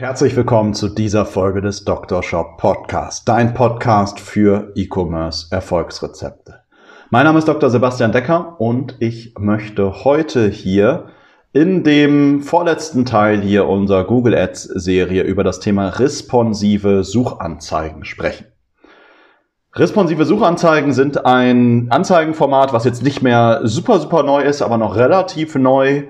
Herzlich willkommen zu dieser Folge des Dr. Shop Podcast, dein Podcast für E-Commerce Erfolgsrezepte. Mein Name ist Dr. Sebastian Decker und ich möchte heute hier in dem vorletzten Teil hier unserer Google Ads Serie über das Thema responsive Suchanzeigen sprechen. Responsive Suchanzeigen sind ein Anzeigenformat, was jetzt nicht mehr super, super neu ist, aber noch relativ neu.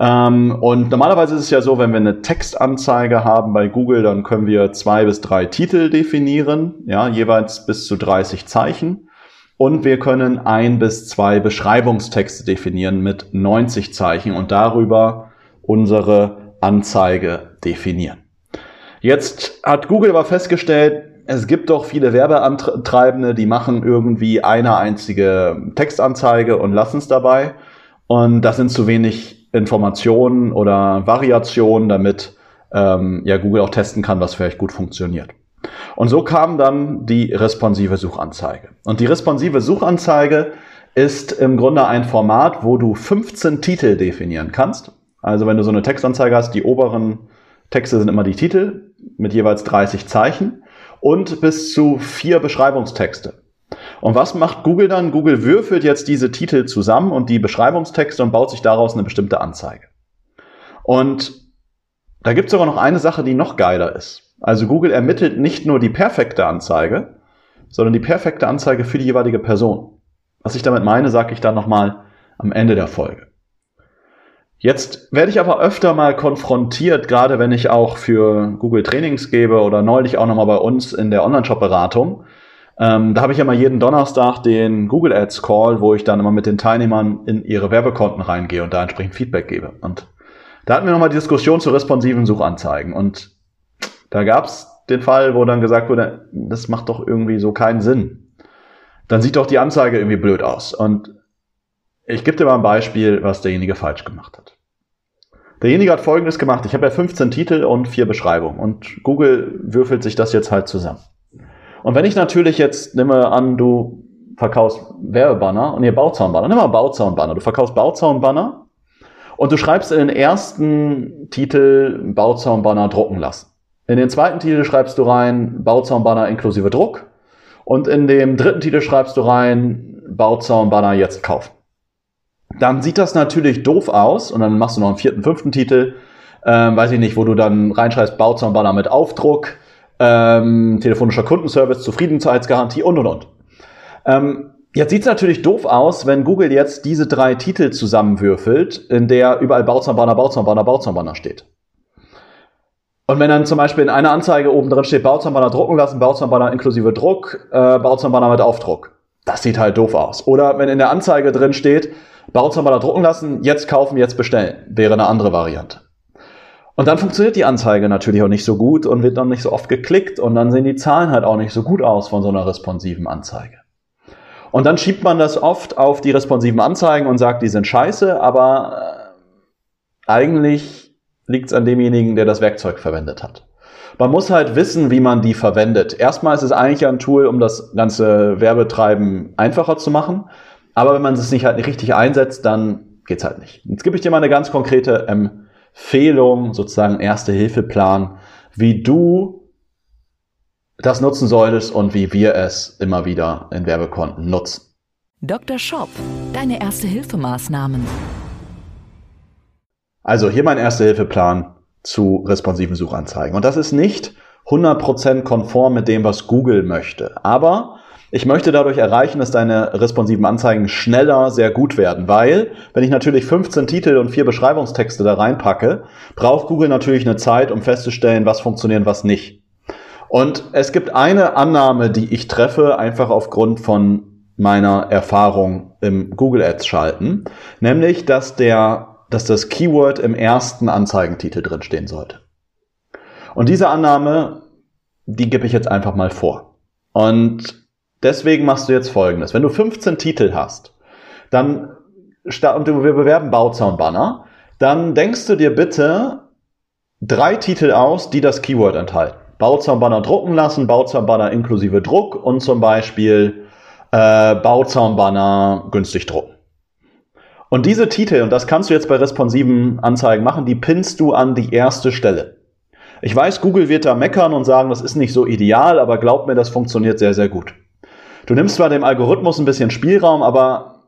Ähm, und normalerweise ist es ja so, wenn wir eine Textanzeige haben bei Google, dann können wir zwei bis drei Titel definieren, ja, jeweils bis zu 30 Zeichen. Und wir können ein bis zwei Beschreibungstexte definieren mit 90 Zeichen und darüber unsere Anzeige definieren. Jetzt hat Google aber festgestellt, es gibt doch viele Werbeantreibende, die machen irgendwie eine einzige Textanzeige und lassen es dabei. Und das sind zu wenig Informationen oder Variationen, damit ähm, ja Google auch testen kann, was vielleicht gut funktioniert. Und so kam dann die responsive Suchanzeige. Und die responsive Suchanzeige ist im Grunde ein Format, wo du 15 Titel definieren kannst. Also wenn du so eine Textanzeige hast, die oberen Texte sind immer die Titel mit jeweils 30 Zeichen und bis zu vier Beschreibungstexte. Und was macht Google dann? Google würfelt jetzt diese Titel zusammen und die Beschreibungstexte und baut sich daraus eine bestimmte Anzeige. Und da gibt es sogar noch eine Sache, die noch geiler ist. Also Google ermittelt nicht nur die perfekte Anzeige, sondern die perfekte Anzeige für die jeweilige Person. Was ich damit meine, sage ich dann nochmal am Ende der Folge. Jetzt werde ich aber öfter mal konfrontiert, gerade wenn ich auch für Google Trainings gebe oder neulich auch nochmal bei uns in der Online-Shop-Beratung. Ähm, da habe ich ja mal jeden Donnerstag den Google Ads Call, wo ich dann immer mit den Teilnehmern in ihre Werbekonten reingehe und da entsprechend Feedback gebe. Und da hatten wir nochmal die Diskussion zu responsiven Suchanzeigen. Und da gab es den Fall, wo dann gesagt wurde, das macht doch irgendwie so keinen Sinn. Dann sieht doch die Anzeige irgendwie blöd aus. Und ich gebe dir mal ein Beispiel, was derjenige falsch gemacht hat. Derjenige hat Folgendes gemacht. Ich habe ja 15 Titel und vier Beschreibungen. Und Google würfelt sich das jetzt halt zusammen. Und wenn ich natürlich jetzt, nehme an, du verkaufst Werbebanner und ihr Bauzaunbanner, nimm mal Bauzaunbanner. Du verkaufst Bauzaunbanner und du schreibst in den ersten Titel Bauzaunbanner drucken lassen. In den zweiten Titel schreibst du rein Bauzaunbanner inklusive Druck. Und in dem dritten Titel schreibst du rein Bauzaunbanner jetzt kaufen. Dann sieht das natürlich doof aus und dann machst du noch einen vierten, fünften Titel, ähm, weiß ich nicht, wo du dann reinschreibst Bauzaunbanner mit Aufdruck, ähm, telefonischer Kundenservice, Zufriedenheitsgarantie und und und. Ähm, jetzt sieht es natürlich doof aus, wenn Google jetzt diese drei Titel zusammenwürfelt, in der überall Bauzaunbanner, Bauzaunbanner, Bauzaunbanner steht. Und wenn dann zum Beispiel in einer Anzeige oben drin steht, Bauzahnbanner drucken lassen, Bauzahnbanner inklusive Druck, äh, Bauzahnbanner mit Aufdruck. Das sieht halt doof aus. Oder wenn in der Anzeige drin steht, Bauzahnbanner drucken lassen, jetzt kaufen, jetzt bestellen, wäre eine andere Variante. Und dann funktioniert die Anzeige natürlich auch nicht so gut und wird dann nicht so oft geklickt und dann sehen die Zahlen halt auch nicht so gut aus von so einer responsiven Anzeige. Und dann schiebt man das oft auf die responsiven Anzeigen und sagt, die sind scheiße, aber äh, eigentlich liegt es an demjenigen, der das Werkzeug verwendet hat. Man muss halt wissen, wie man die verwendet. Erstmal ist es eigentlich ein Tool, um das ganze Werbetreiben einfacher zu machen. Aber wenn man es nicht halt nicht richtig einsetzt, dann geht's halt nicht. Jetzt gebe ich dir mal eine ganz konkrete Empfehlung, sozusagen Erste-Hilfe-Plan, wie du das nutzen solltest und wie wir es immer wieder in Werbekonten nutzen. Dr. Shop, deine Erste-Hilfe-Maßnahmen. Also hier mein Erste-Hilfe-Plan zu responsiven Suchanzeigen. Und das ist nicht 100% konform mit dem, was Google möchte. Aber ich möchte dadurch erreichen, dass deine responsiven Anzeigen schneller sehr gut werden, weil wenn ich natürlich 15 Titel und vier Beschreibungstexte da reinpacke, braucht Google natürlich eine Zeit, um festzustellen, was funktioniert was nicht. Und es gibt eine Annahme, die ich treffe, einfach aufgrund von meiner Erfahrung im Google Ads schalten, nämlich, dass der dass das Keyword im ersten Anzeigentitel drin stehen sollte. Und diese Annahme, die gebe ich jetzt einfach mal vor. Und deswegen machst du jetzt Folgendes. Wenn du 15 Titel hast, dann und wir bewerben Bauzaunbanner, dann denkst du dir bitte drei Titel aus, die das Keyword enthalten. Bauzaunbanner drucken lassen, Bauzaunbanner inklusive Druck und zum Beispiel äh, Bauzaunbanner günstig drucken. Und diese Titel, und das kannst du jetzt bei responsiven Anzeigen machen, die pinnst du an die erste Stelle. Ich weiß, Google wird da meckern und sagen, das ist nicht so ideal, aber glaub mir, das funktioniert sehr, sehr gut. Du nimmst zwar dem Algorithmus ein bisschen Spielraum, aber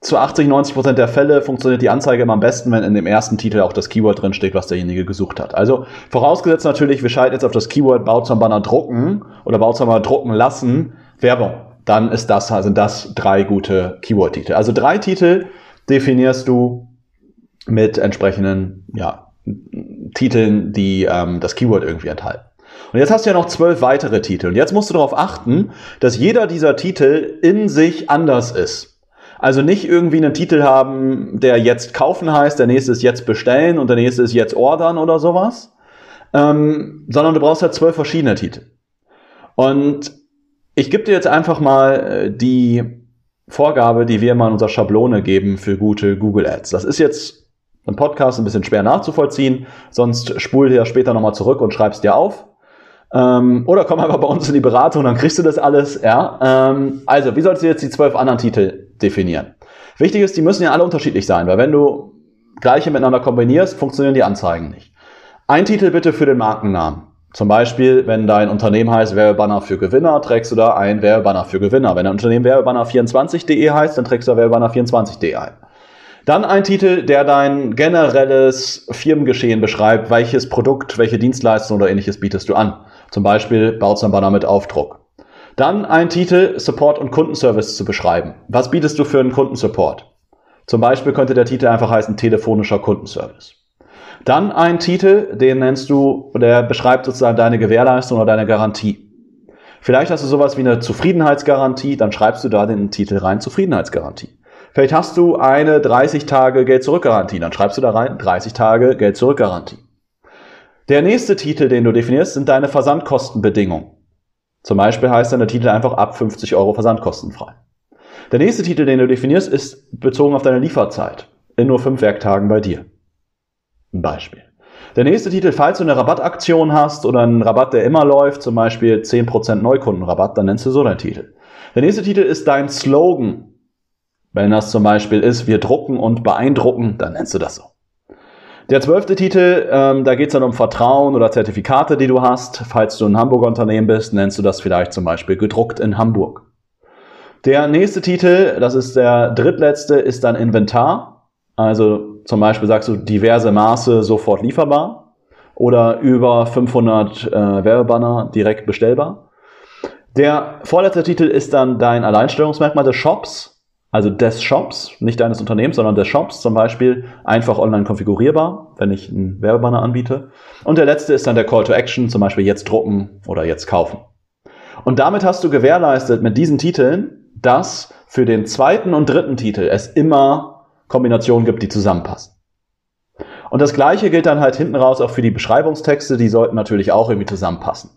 zu 80, 90 Prozent der Fälle funktioniert die Anzeige immer am besten, wenn in dem ersten Titel auch das Keyword drin steht, was derjenige gesucht hat. Also vorausgesetzt natürlich, wir schalten jetzt auf das Keyword Bauzahnbanner drucken oder Bauzahnbanner drucken lassen, Werbung. Dann ist das, sind das drei gute Keyword-Titel. Also drei Titel definierst du mit entsprechenden ja, Titeln, die ähm, das Keyword irgendwie enthalten. Und jetzt hast du ja noch zwölf weitere Titel. Und jetzt musst du darauf achten, dass jeder dieser Titel in sich anders ist. Also nicht irgendwie einen Titel haben, der jetzt kaufen heißt, der nächste ist jetzt bestellen und der nächste ist jetzt ordern oder sowas, ähm, sondern du brauchst halt zwölf verschiedene Titel. Und ich gebe dir jetzt einfach mal äh, die Vorgabe, die wir mal in unserer Schablone geben für gute Google Ads. Das ist jetzt im Podcast ein bisschen schwer nachzuvollziehen, sonst spul dir später nochmal zurück und schreib's dir auf. Ähm, oder komm einfach bei uns in die Beratung, dann kriegst du das alles. Ja? Ähm, also, wie sollst du jetzt die zwölf anderen Titel definieren? Wichtig ist, die müssen ja alle unterschiedlich sein, weil wenn du gleiche miteinander kombinierst, funktionieren die Anzeigen nicht. Ein Titel bitte für den Markennamen. Zum Beispiel, wenn dein Unternehmen heißt Werbebanner für Gewinner, trägst du da ein Werbebanner für Gewinner. Wenn dein Unternehmen Werbebanner24.de heißt, dann trägst du da Werbebanner24.de ein. Dann ein Titel, der dein generelles Firmengeschehen beschreibt. Welches Produkt, welche Dienstleistung oder ähnliches bietest du an? Zum Beispiel Bauzahnbanner mit Aufdruck. Dann ein Titel, Support und Kundenservice zu beschreiben. Was bietest du für einen Kundensupport? Zum Beispiel könnte der Titel einfach heißen telefonischer Kundenservice. Dann ein Titel, den nennst du, der beschreibt sozusagen deine Gewährleistung oder deine Garantie. Vielleicht hast du sowas wie eine Zufriedenheitsgarantie, dann schreibst du da den Titel rein, Zufriedenheitsgarantie. Vielleicht hast du eine 30 Tage Geld-Zurück-Garantie, dann schreibst du da rein, 30 Tage Geld-Zurück-Garantie. Der nächste Titel, den du definierst, sind deine Versandkostenbedingungen. Zum Beispiel heißt dann der Titel einfach ab 50 Euro versandkostenfrei. Der nächste Titel, den du definierst, ist bezogen auf deine Lieferzeit. In nur fünf Werktagen bei dir. Ein Beispiel. Der nächste Titel, falls du eine Rabattaktion hast oder einen Rabatt, der immer läuft, zum Beispiel 10% Neukundenrabatt, dann nennst du so deinen Titel. Der nächste Titel ist dein Slogan. Wenn das zum Beispiel ist, wir drucken und beeindrucken, dann nennst du das so. Der zwölfte Titel, ähm, da geht es dann um Vertrauen oder Zertifikate, die du hast. Falls du ein Hamburger Unternehmen bist, nennst du das vielleicht zum Beispiel gedruckt in Hamburg. Der nächste Titel, das ist der drittletzte, ist dann Inventar. Also zum Beispiel sagst du diverse Maße sofort lieferbar oder über 500 äh, Werbebanner direkt bestellbar. Der vorletzte Titel ist dann dein Alleinstellungsmerkmal des Shops also des Shops, nicht deines Unternehmens, sondern des Shops zum Beispiel, einfach online konfigurierbar, wenn ich einen Werbebanner anbiete. Und der letzte ist dann der Call to Action, zum Beispiel jetzt drucken oder jetzt kaufen. Und damit hast du gewährleistet mit diesen Titeln, dass für den zweiten und dritten Titel es immer Kombinationen gibt, die zusammenpassen. Und das gleiche gilt dann halt hinten raus auch für die Beschreibungstexte, die sollten natürlich auch irgendwie zusammenpassen.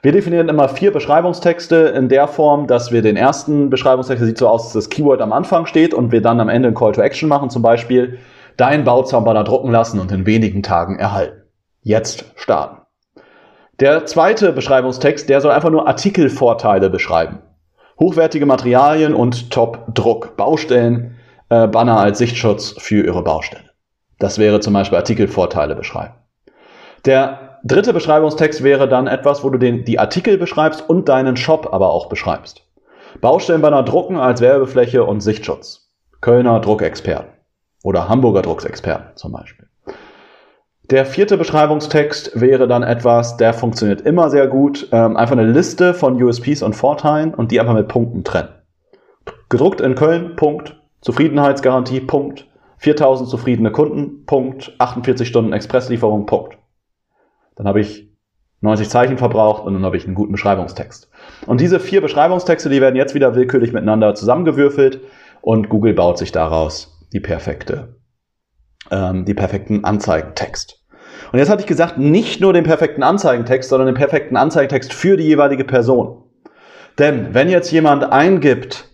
Wir definieren immer vier Beschreibungstexte in der Form, dass wir den ersten Beschreibungstext, der sieht so aus, dass das Keyword am Anfang steht und wir dann am Ende ein Call to Action machen, zum Beispiel dein Bauzahnbanner drucken lassen und in wenigen Tagen erhalten. Jetzt starten. Der zweite Beschreibungstext, der soll einfach nur Artikelvorteile beschreiben. Hochwertige Materialien und Top-Druck. Baustellen, äh, Banner als Sichtschutz für Ihre Baustelle. Das wäre zum Beispiel Artikelvorteile beschreiben. Der dritte Beschreibungstext wäre dann etwas, wo du den, die Artikel beschreibst und deinen Shop aber auch beschreibst. Baustellenbanner drucken als Werbefläche und Sichtschutz. Kölner Druckexperten oder Hamburger Drucksexperten zum Beispiel. Der vierte Beschreibungstext wäre dann etwas, der funktioniert immer sehr gut. Ähm, einfach eine Liste von USPs und Vorteilen und die einfach mit Punkten trennen. Gedruckt in Köln, Punkt. Zufriedenheitsgarantie, Punkt. 4000 zufriedene Kunden, Punkt. 48 Stunden Expresslieferung, Punkt. Dann habe ich 90 Zeichen verbraucht und dann habe ich einen guten Beschreibungstext. Und diese vier Beschreibungstexte, die werden jetzt wieder willkürlich miteinander zusammengewürfelt und Google baut sich daraus die perfekte, ähm, die perfekten Anzeigentext. Und jetzt hatte ich gesagt, nicht nur den perfekten Anzeigentext, sondern den perfekten Anzeigentext für die jeweilige Person. Denn wenn jetzt jemand eingibt,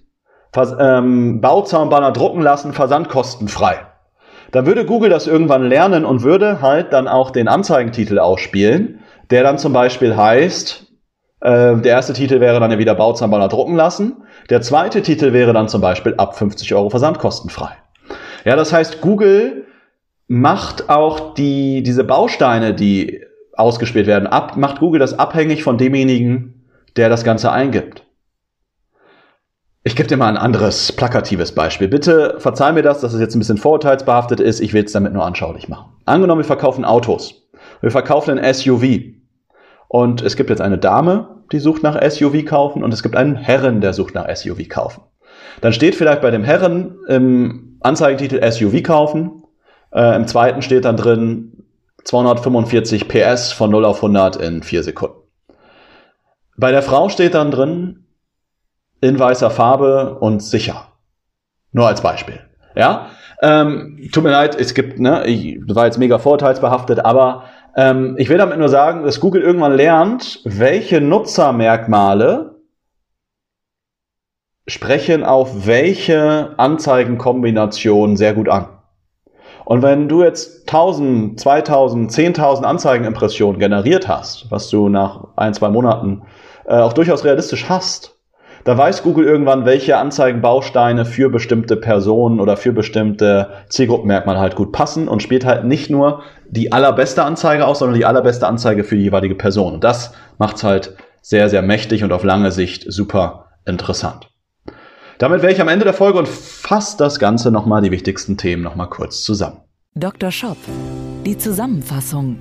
ähm, Bauzaunbanner drucken lassen, versandkostenfrei, dann würde Google das irgendwann lernen und würde halt dann auch den Anzeigentitel ausspielen, der dann zum Beispiel heißt, äh, der erste Titel wäre dann ja wieder Bauzahnbanner drucken lassen, der zweite Titel wäre dann zum Beispiel ab 50 Euro versandkostenfrei. Ja, das heißt, Google macht auch die, diese Bausteine, die ausgespielt werden, ab, macht Google das abhängig von demjenigen, der das Ganze eingibt. Ich gebe dir mal ein anderes plakatives Beispiel. Bitte verzeih mir das, dass es jetzt ein bisschen vorurteilsbehaftet ist. Ich will es damit nur anschaulich machen. Angenommen, wir verkaufen Autos. Wir verkaufen ein SUV. Und es gibt jetzt eine Dame, die sucht nach SUV kaufen und es gibt einen Herren, der sucht nach SUV kaufen. Dann steht vielleicht bei dem Herren im Anzeigentitel SUV kaufen. Äh, Im zweiten steht dann drin 245 PS von 0 auf 100 in 4 Sekunden. Bei der Frau steht dann drin in weißer Farbe und sicher. Nur als Beispiel. Ja, ähm, tut mir leid, es gibt, ne, ich war jetzt mega vorteilsbehaftet, aber ähm, ich will damit nur sagen, dass Google irgendwann lernt, welche Nutzermerkmale sprechen auf welche Anzeigenkombination sehr gut an. Und wenn du jetzt 1000, 2000, 10.000 Anzeigenimpressionen generiert hast, was du nach ein, zwei Monaten äh, auch durchaus realistisch hast, da weiß Google irgendwann, welche Anzeigenbausteine für bestimmte Personen oder für bestimmte Zielgruppenmerkmale halt gut passen und spielt halt nicht nur die allerbeste Anzeige aus, sondern die allerbeste Anzeige für die jeweilige Person. Und das macht's halt sehr, sehr mächtig und auf lange Sicht super interessant. Damit wäre ich am Ende der Folge und fasse das Ganze nochmal die wichtigsten Themen nochmal kurz zusammen. Dr. Shop, die Zusammenfassung.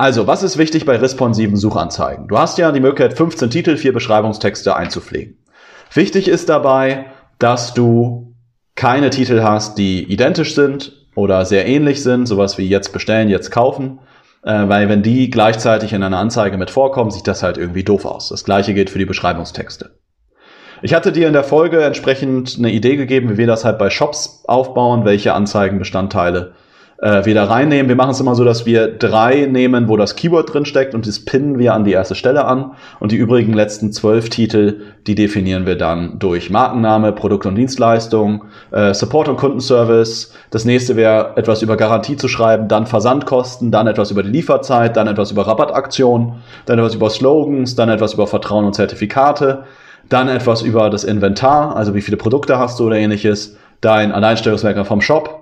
Also, was ist wichtig bei responsiven Suchanzeigen? Du hast ja die Möglichkeit, 15 Titel, vier Beschreibungstexte einzupflegen. Wichtig ist dabei, dass du keine Titel hast, die identisch sind oder sehr ähnlich sind, sowas wie jetzt bestellen, jetzt kaufen, äh, weil wenn die gleichzeitig in einer Anzeige mit vorkommen, sieht das halt irgendwie doof aus. Das gleiche gilt für die Beschreibungstexte. Ich hatte dir in der Folge entsprechend eine Idee gegeben, wie wir das halt bei Shops aufbauen, welche Anzeigenbestandteile äh, wieder reinnehmen. Wir machen es immer so, dass wir drei nehmen, wo das Keyword drin steckt und das pinnen wir an die erste Stelle an. Und die übrigen letzten zwölf Titel, die definieren wir dann durch Markenname, Produkt und Dienstleistung, äh, Support und Kundenservice. Das nächste wäre etwas über Garantie zu schreiben, dann Versandkosten, dann etwas über die Lieferzeit, dann etwas über Rabattaktionen, dann etwas über Slogans, dann etwas über Vertrauen und Zertifikate, dann etwas über das Inventar, also wie viele Produkte hast du oder ähnliches, dein Alleinstellungsmerkmal vom Shop,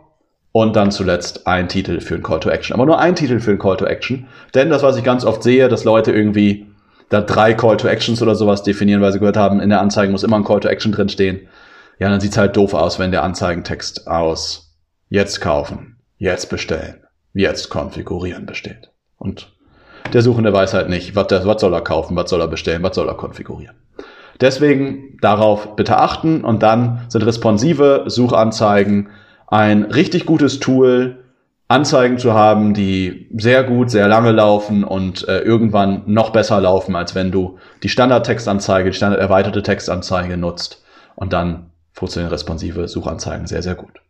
und dann zuletzt ein Titel für ein Call to Action. Aber nur ein Titel für ein Call to Action. Denn das, was ich ganz oft sehe, dass Leute irgendwie da drei Call to Actions oder sowas definieren, weil sie gehört haben, in der Anzeige muss immer ein Call to Action drinstehen. Ja, dann sieht's halt doof aus, wenn der Anzeigentext aus jetzt kaufen, jetzt bestellen, jetzt konfigurieren besteht. Und der Suchende weiß halt nicht, was, der, was soll er kaufen, was soll er bestellen, was soll er konfigurieren. Deswegen darauf bitte achten und dann sind responsive Suchanzeigen ein richtig gutes Tool, Anzeigen zu haben, die sehr gut, sehr lange laufen und äh, irgendwann noch besser laufen, als wenn du die Standardtextanzeige, die standard erweiterte Textanzeige nutzt. Und dann funktionieren responsive Suchanzeigen sehr, sehr gut.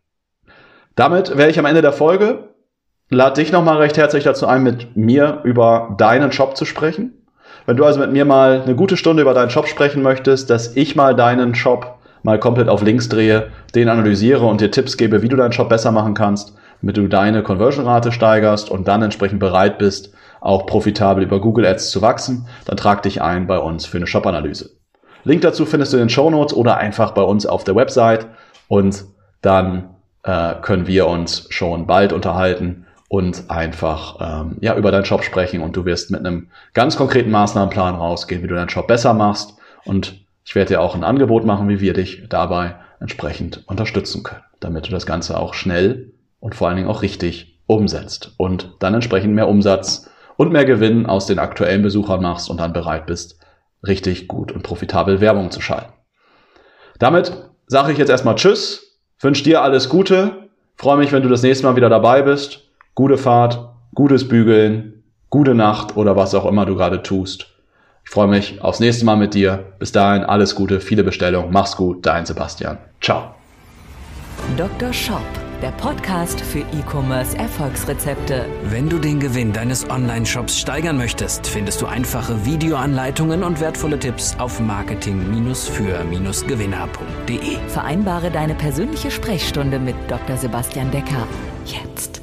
Damit wäre ich am Ende der Folge. Lade dich nochmal recht herzlich dazu ein, mit mir über deinen Shop zu sprechen. Wenn du also mit mir mal eine gute Stunde über deinen Shop sprechen möchtest, dass ich mal deinen Shop mal komplett auf links drehe, den analysiere und dir Tipps gebe, wie du deinen Shop besser machen kannst, damit du deine Conversion-Rate steigerst und dann entsprechend bereit bist, auch profitabel über Google Ads zu wachsen, dann trag dich ein bei uns für eine Shop-Analyse. Link dazu findest du in den Show Notes oder einfach bei uns auf der Website und dann äh, können wir uns schon bald unterhalten und einfach ähm, ja über deinen Shop sprechen und du wirst mit einem ganz konkreten Maßnahmenplan rausgehen, wie du deinen Shop besser machst und ich werde dir auch ein Angebot machen, wie wir dich dabei entsprechend unterstützen können, damit du das Ganze auch schnell und vor allen Dingen auch richtig umsetzt und dann entsprechend mehr Umsatz und mehr Gewinn aus den aktuellen Besuchern machst und dann bereit bist, richtig gut und profitabel Werbung zu schalten. Damit sage ich jetzt erstmal Tschüss, wünsche dir alles Gute, freue mich, wenn du das nächste Mal wieder dabei bist. Gute Fahrt, gutes Bügeln, gute Nacht oder was auch immer du gerade tust. Ich freue mich aufs nächste Mal mit dir. Bis dahin alles Gute, viele Bestellungen. Mach's gut, dein Sebastian. Ciao. Dr. Shop der Podcast für E-Commerce Erfolgsrezepte. Wenn du den Gewinn deines Online-Shops steigern möchtest, findest du einfache Videoanleitungen und wertvolle Tipps auf marketing-für-gewinner.de. Vereinbare deine persönliche Sprechstunde mit Dr. Sebastian Decker. Jetzt.